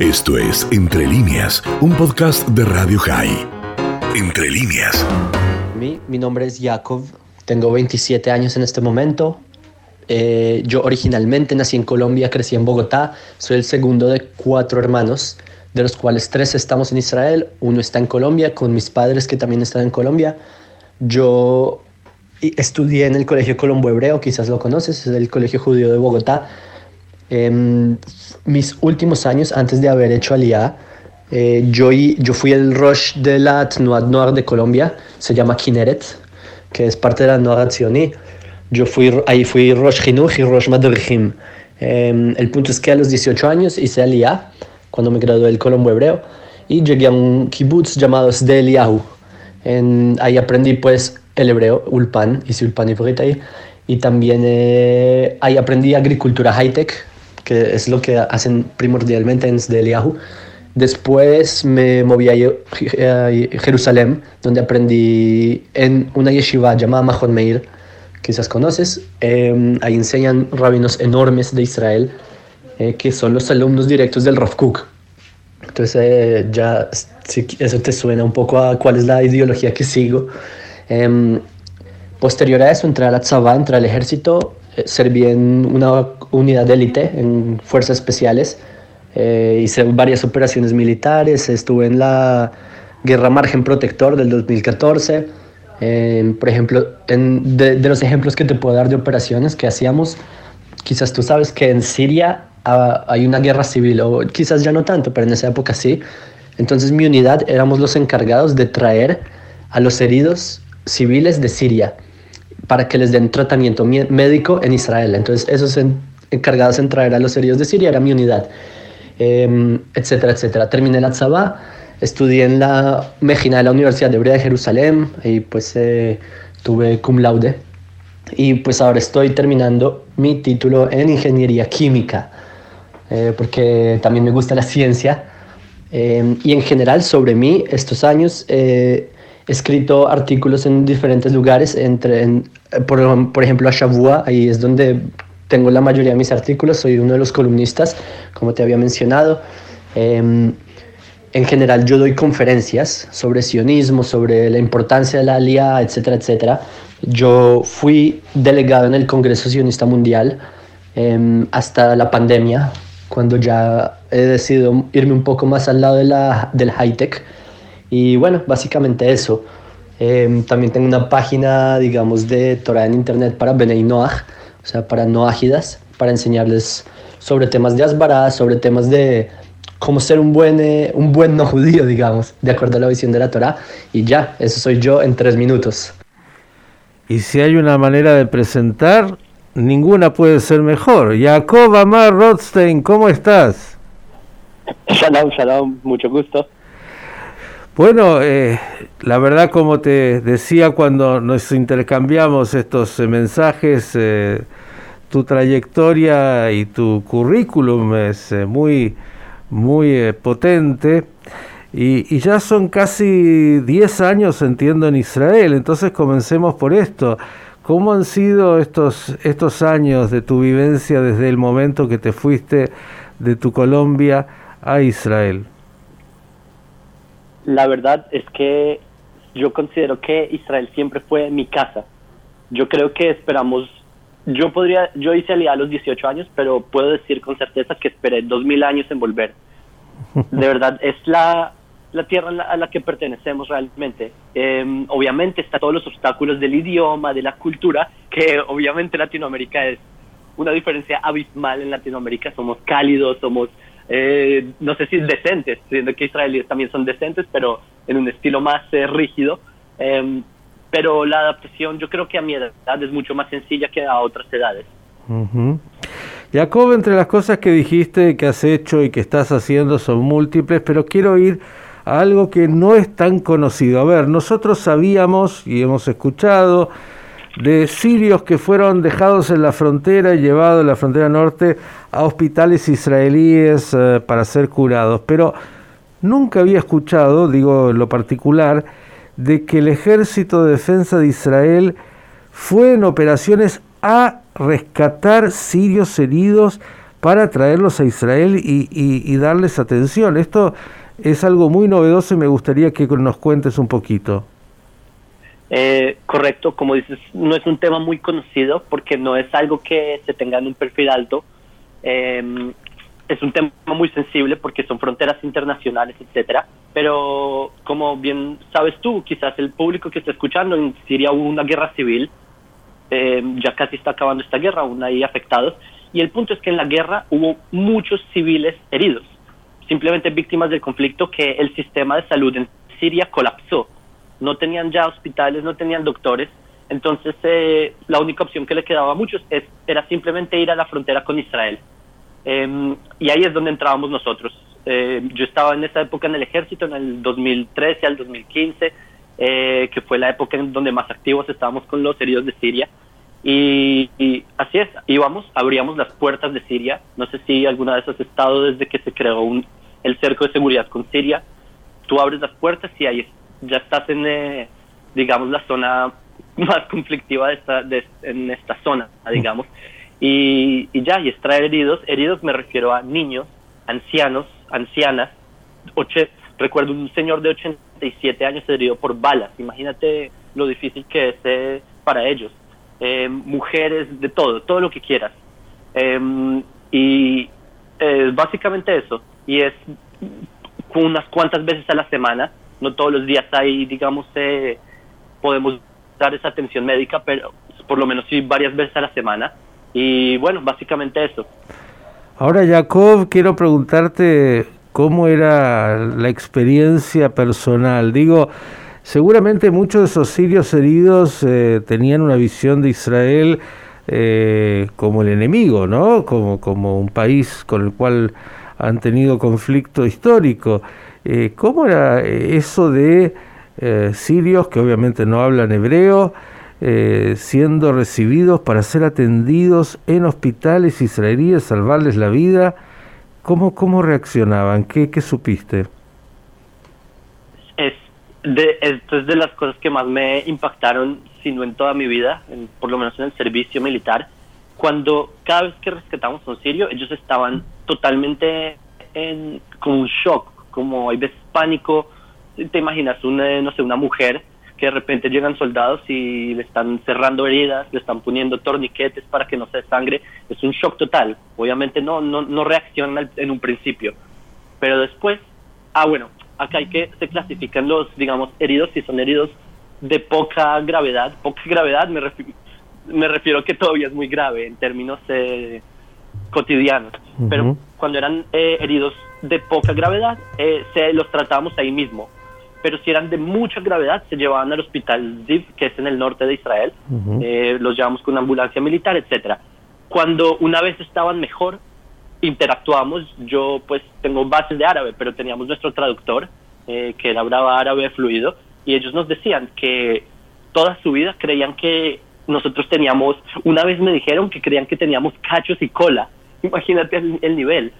Esto es Entre líneas, un podcast de Radio High. Entre líneas. Mi, mi nombre es Yakov, tengo 27 años en este momento. Eh, yo originalmente nací en Colombia, crecí en Bogotá, soy el segundo de cuatro hermanos, de los cuales tres estamos en Israel, uno está en Colombia con mis padres que también están en Colombia. Yo estudié en el Colegio Colombo Hebreo, quizás lo conoces, es el Colegio Judío de Bogotá. En mis últimos años, antes de haber hecho Aliyah, eh, yo, yo fui el Rosh de la Tnuat Noir de Colombia, se llama Kineret, que es parte de la Noir Tzioni. Yo fui, ahí fui Rosh Hinuch y Rosh Madrichim. Eh, el punto es que a los 18 años hice Aliyah, cuando me gradué del Colombo Hebreo, y llegué a un kibbutz llamado Sde Eliyahu. En, ahí aprendí pues el hebreo, Ulpan, hice Ulpan y ahí. Y también eh, ahí aprendí agricultura high-tech, que es lo que hacen primordialmente en Sdeliahu. Después me moví a Jerusalén, donde aprendí en una yeshiva llamada Mahon Meir, quizás conoces. Eh, ahí enseñan rabinos enormes de Israel, eh, que son los alumnos directos del Rav Kook. Entonces eh, ya si eso te suena un poco a cuál es la ideología que sigo. Em, posterior a eso entré a la Tzavá, entré al ejército, serví en una unidad de élite, en fuerzas especiales. Eh, hice varias operaciones militares, estuve en la Guerra Margen Protector del 2014. Eh, por ejemplo, en, de, los ejemplos que te puedo dar de operaciones que hacíamos, quizás tú sabes que en Siria ah, hay una guerra civil, o quizás ya no tanto, pero en esa época sí. Entonces mi unidad éramos los encargados de traer a los heridos civiles de Siria para que les den tratamiento médico en Israel. Entonces esos encargados en traer a los heridos de Siria era mi unidad, em, etcétera, etcétera. Terminé la Tzabá, estudié en la Mejina de la Universidad de Hebrea de Jerusalén y pues eh, tuve cum laude. Y pues ahora estoy terminando mi título en Ingeniería Química, eh, porque también me gusta la ciencia. Em, y en general sobre mí, estos años, eh, escrito artículos en diferentes lugares, entre, por, por ejemplo a Shavua, ahí es donde tengo la mayoría de mis artículos, soy uno de los columnistas, como te había mencionado. Em, en general yo doy conferencias sobre sionismo, sobre la importancia de la alía, etcétera, etcétera. Yo fui delegado en el Congreso Sionista Mundial em, hasta la pandemia, cuando ya he decidido irme un poco más al lado de la, del high-tech. Y bueno, básicamente eso. Em, también tengo una página, digamos, de Torah en Internet para Benei Noach, o sea, para noágidas, para enseñarles sobre temas de Asbará, sobre temas de cómo ser un buen, eh, un buen no judío, digamos, de acuerdo a la visión de la Torah. Y ya, eso soy yo en tres minutos. Y si hay una manera de presentar, ninguna puede ser mejor. Jacob Amar Rothstein, ¿cómo estás? Shalom, shalom, mucho gusto. Bueno, eh, la verdad como te decía cuando nos intercambiamos estos eh, mensajes, eh, tu trayectoria y tu currículum es muy, muy potente y, y, ya son casi 10 años, entiendo, en Israel. Entonces comencemos por esto. ¿Cómo han sido estos, estos años de tu vivencia desde el momento que te fuiste de tu Colombia a Israel? La verdad es que yo considero que Israel siempre fue mi casa. Yo creo que esperamos, yo podría, yo hice alía a los 18 años, pero puedo decir con certeza que esperé 2000 años en volver. De verdad, es la, la tierra a la, que pertenecemos realmente. Em, obviamente está todos los obstáculos del idioma, de la cultura, que obviamente Latinoamérica es una diferencia abismal en Latinoamérica. Somos cálidos, somos eh, no sé si decentes, siendo que israelíes también son decentes, pero en un estilo más eh, rígido. Em, pero la adaptación yo creo que a mi edad es mucho más sencilla que a otras edades. Jacob, entre las cosas que dijiste, que has hecho y que estás haciendo son múltiples, pero quiero ir a algo que no es tan conocido. A ver, nosotros sabíamos y hemos escuchado de sirios que fueron dejados en la frontera y llevados en la frontera norte a hospitales israelíes eh, para ser curados. Pero nunca había escuchado, digo en lo particular, de que el ejército de defensa de Israel fue en operaciones a rescatar sirios heridos para traerlos a Israel y, darles atención. Esto es algo muy novedoso y me gustaría que nos cuentes un poquito. Eh, correcto, como dices, no es un tema muy conocido porque no es algo que se tenga en un perfil alto. Em, es un tema muy sensible porque son fronteras internacionales, etcétera. Pero como bien sabes tú, quizás el público que está escuchando, en Siria hubo una guerra civil, em, ya casi está acabando esta guerra, aún hay afectados, y el punto es que en la guerra hubo muchos civiles heridos, simplemente víctimas del conflicto que el sistema de salud en Siria colapsó. No tenían ya hospitales, no tenían doctores, entonces eh, la única opción que le quedaba a muchos era simplemente ir a la frontera con Israel. Em, y ahí es donde entrábamos nosotros. Eh, yo estaba en esa época en el ejército, en el 2013 al 2015, eh, que fue la época en donde más activos estábamos con los heridos de Siria. Y, así es, íbamos, abríamos las puertas de Siria. No sé si alguna vez has estado desde que se creó el cerco de seguridad con Siria. Tú abres las puertas y ahí ya estás en, eh, digamos, la zona más conflictiva de esta, de, en esta zona, digamos. Y, ya, y extraer heridos. Heridos me refiero a niños, ancianos, ancianas. recuerdo un señor de 87 años herido por balas. Imagínate lo difícil que es eh, para ellos. Eh, mujeres, de todo, todo lo que quieras. Em, y es básicamente eso. Y es unas cuantas veces a la semana. No todos los días hay, digamos, eh, podemos dar esa atención médica, pero por lo menos sí varias veces a la semana. Y bueno, básicamente eso. Ahora, Jacob, quiero preguntarte cómo era la experiencia personal. Digo, seguramente muchos de esos sirios heridos eh, tenían una visión de Israel eh, como el enemigo, ¿no? Como, como un país con el cual han tenido conflicto histórico. Eh, ¿Cómo era eso de sirios que obviamente no hablan hebreo? Eh, siendo recibidos para ser atendidos en hospitales israelíes, salvarles la vida. ¿Cómo, cómo reaccionaban? ¿Qué, qué supiste? Es de, esto es de las cosas que más me impactaron, si no en toda mi vida, por lo menos en el servicio militar. Cuando cada vez que rescatamos a un sirio, ellos estaban totalmente en, como un shock, como hay veces pánico. Te imaginas una, no sé, una mujer que de repente llegan soldados y le están cerrando heridas, le están poniendo torniquetes para que no se sangre, es un shock total. Obviamente no, no, no reaccionan en un principio, pero después, ah bueno, acá hay que, se clasifican los, digamos, heridos, si son heridos de poca gravedad, poca gravedad me, refiero, me refiero que todavía es muy grave en términos eh, cotidianos, pero cuando eran eh, heridos de poca gravedad, eh, se los tratábamos ahí mismo. Pero si eran de mucha gravedad, se llevaban al hospital Ziv, que es en el norte de Israel, eh, los llevamos con una ambulancia militar, etcétera. Cuando una vez estaban mejor, interactuamos, yo pues tengo bases de árabe, pero teníamos nuestro traductor, eh, que hablaba árabe fluido, y ellos nos decían que toda su vida creían que nosotros teníamos, una vez me dijeron que creían que teníamos cachos y cola, imagínate el, nivel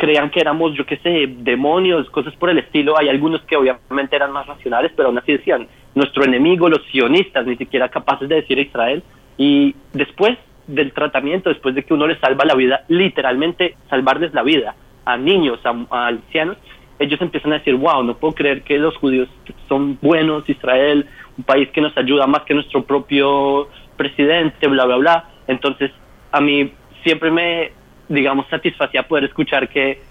creían que éramos, yo qué sé, demonios, cosas por el estilo. Hay algunos que obviamente eran más racionales, pero aún así decían, nuestro enemigo, los sionistas, ni siquiera capaces de decir Israel. Y después del tratamiento, después de que uno les salva la vida, literalmente salvarles la vida a niños, a, ancianos, ellos empiezan a decir, wow, no puedo creer que los judíos son buenos, Israel, un país que nos ayuda más que nuestro propio presidente, bla, bla, bla. Entonces, a mí siempre me, digamos, satisfacía poder escuchar que,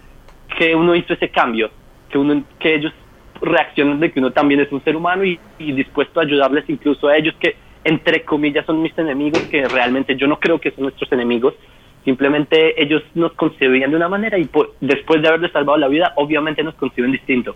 que uno hizo ese cambio, que, uno, que ellos reaccionan de que uno también es un ser humano y, dispuesto a ayudarles incluso a ellos que, entre comillas, son mis enemigos, que realmente yo no creo que son nuestros enemigos, simplemente ellos nos concebían de una manera y después de haberles salvado la vida, obviamente nos conciben distinto.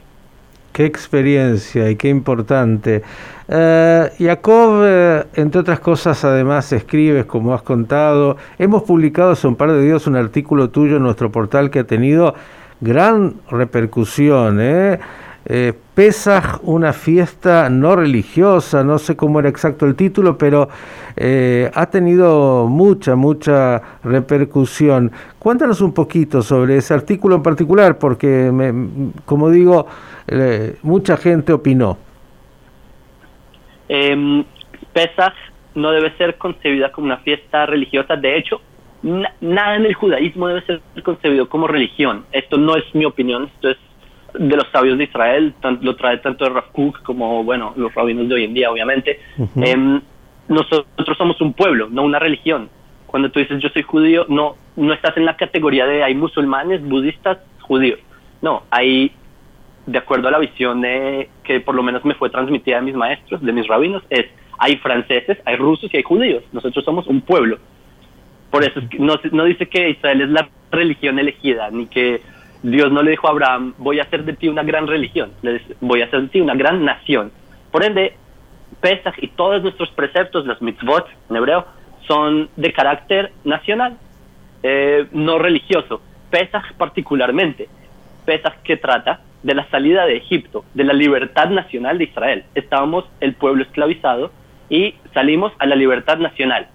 Qué experiencia y qué importante. Eh, Jacob, eh, entre otras cosas, además escribes, como has contado. Hemos publicado hace un par de días un artículo tuyo en nuestro portal que ha tenido gran repercusión. ¿eh? Eh, Pesaj, una fiesta no religiosa, no sé cómo era exacto el título, pero eh, ha tenido mucha, mucha repercusión. Cuéntanos un poquito sobre ese artículo en particular, porque, como digo, eh, mucha gente opinó. Eh, Pesaj no debe ser concebida como una fiesta religiosa, de hecho, nada en el judaísmo debe ser concebido como religión. Esto no es mi opinión, esto es de los sabios de Israel, lo trae tanto de Rav como, bueno, los rabinos de hoy en día, obviamente. Em, nosotros somos un pueblo, no una religión. Cuando tú dices yo soy judío, no, no estás en la categoría de hay musulmanes, budistas, judíos. No, hay, de acuerdo a la visión de, que por lo menos me fue transmitida de mis maestros, de mis rabinos, es hay franceses, hay rusos y hay judíos. Nosotros somos un pueblo. Por eso no, no dice que Israel es la religión elegida, ni que Dios no le dijo a Abraham, voy a hacer de ti una gran religión, voy a hacer de ti una gran nación. Por ende, Pesach y todos nuestros preceptos, los mitzvot en hebreo, son de carácter nacional, eh, no religioso. Pesach particularmente. Pesach que trata de la salida de Egipto, de la libertad nacional de Israel. Estábamos el pueblo esclavizado y salimos a la libertad nacional.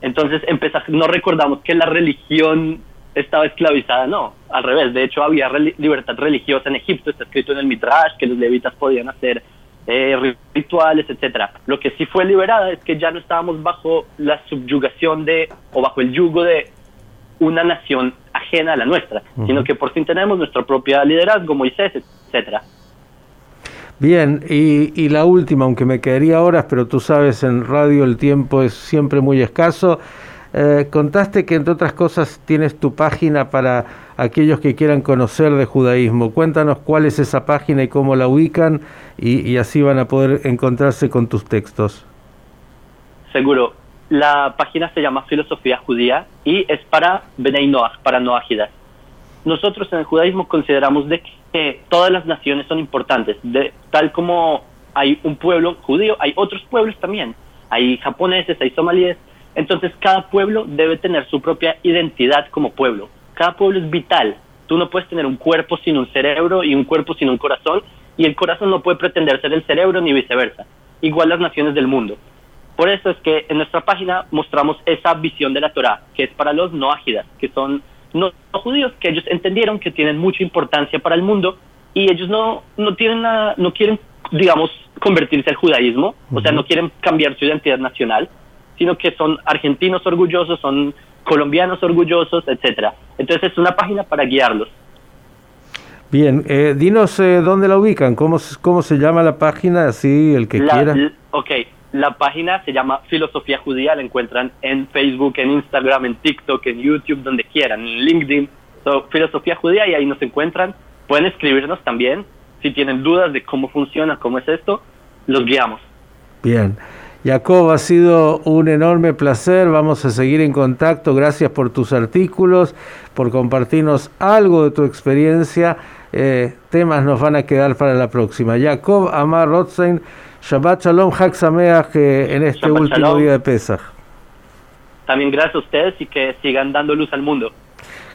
Entonces, no recordamos que la religión estaba esclavizada, no, al revés. De hecho, había libertad religiosa en Egipto, está escrito en el Midrash, que los levitas podían hacer eh, rituales, etcétera. Lo que sí fue liberada es que ya no estábamos bajo la subyugación de, o bajo el yugo de una nación ajena a la nuestra, sino que por fin tenemos nuestra propia liderazgo, Moisés, etcétera. Bien, y, la última, aunque me quedaría horas, pero tú sabes, en radio el tiempo es siempre muy escaso. Eh, contaste que entre otras cosas tienes tu página para aquellos que quieran conocer de judaísmo. Cuéntanos cuál es esa página y cómo la ubican y, así van a poder encontrarse con tus textos. Seguro. La página se llama Filosofía Judía y es para Benei Noach, para Noahidas. Nosotros en el judaísmo consideramos de que todas las naciones son importantes, de, tal como hay un pueblo judío, hay otros pueblos también, hay japoneses, hay somalíes, entonces cada pueblo debe tener su propia identidad como pueblo, cada pueblo es vital, tú no puedes tener un cuerpo sin un cerebro y un cuerpo sin un corazón, y el corazón no puede pretender ser el cerebro ni viceversa, igual las naciones del mundo. Por eso es que en nuestra página mostramos esa visión de la Torah, que es para los no ágidas, que son no, judíos que ellos entendieron que tienen mucha importancia para el mundo y ellos no, no, tienen no quieren, digamos, convertirse al judaísmo, o sea, no quieren cambiar su identidad nacional, sino que son argentinos orgullosos, son colombianos orgullosos, etcétera. Entonces es una página para guiarlos. Bien, eh, dinos eh, dónde la ubican, cómo, cómo se llama la página, así el que quiera. Ok, la página se llama Filosofía Judía, la encuentran en Facebook, en Instagram, en TikTok, en YouTube, donde quieran, en LinkedIn. Filosofía Judía y ahí nos encuentran. Pueden escribirnos también si tienen dudas de cómo funciona, cómo es esto, los guiamos. Bien. Jacob, ha sido un enorme placer. Vamos a seguir en contacto. Gracias por tus artículos, por compartirnos algo de tu experiencia. Eh, temas nos van a quedar para la próxima. Jacob Amar Rothstein Shabbat Shalom, Hak Sameach en este último día de Pesach. También gracias a ustedes y que sigan dando luz al mundo.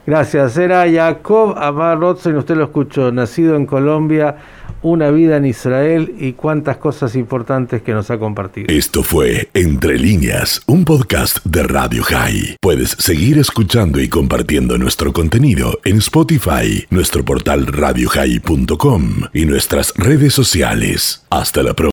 Gracias. Era Jacob Amar Rotzen, usted lo escuchó, nacido en Colombia, una vida en Israel y cuántas cosas importantes que nos ha compartido. Esto fue Entre líneas, un podcast de Radio High. Puedes seguir escuchando y compartiendo nuestro contenido en Spotify, nuestro portal radiohigh.com y nuestras redes sociales. Hasta la próxima.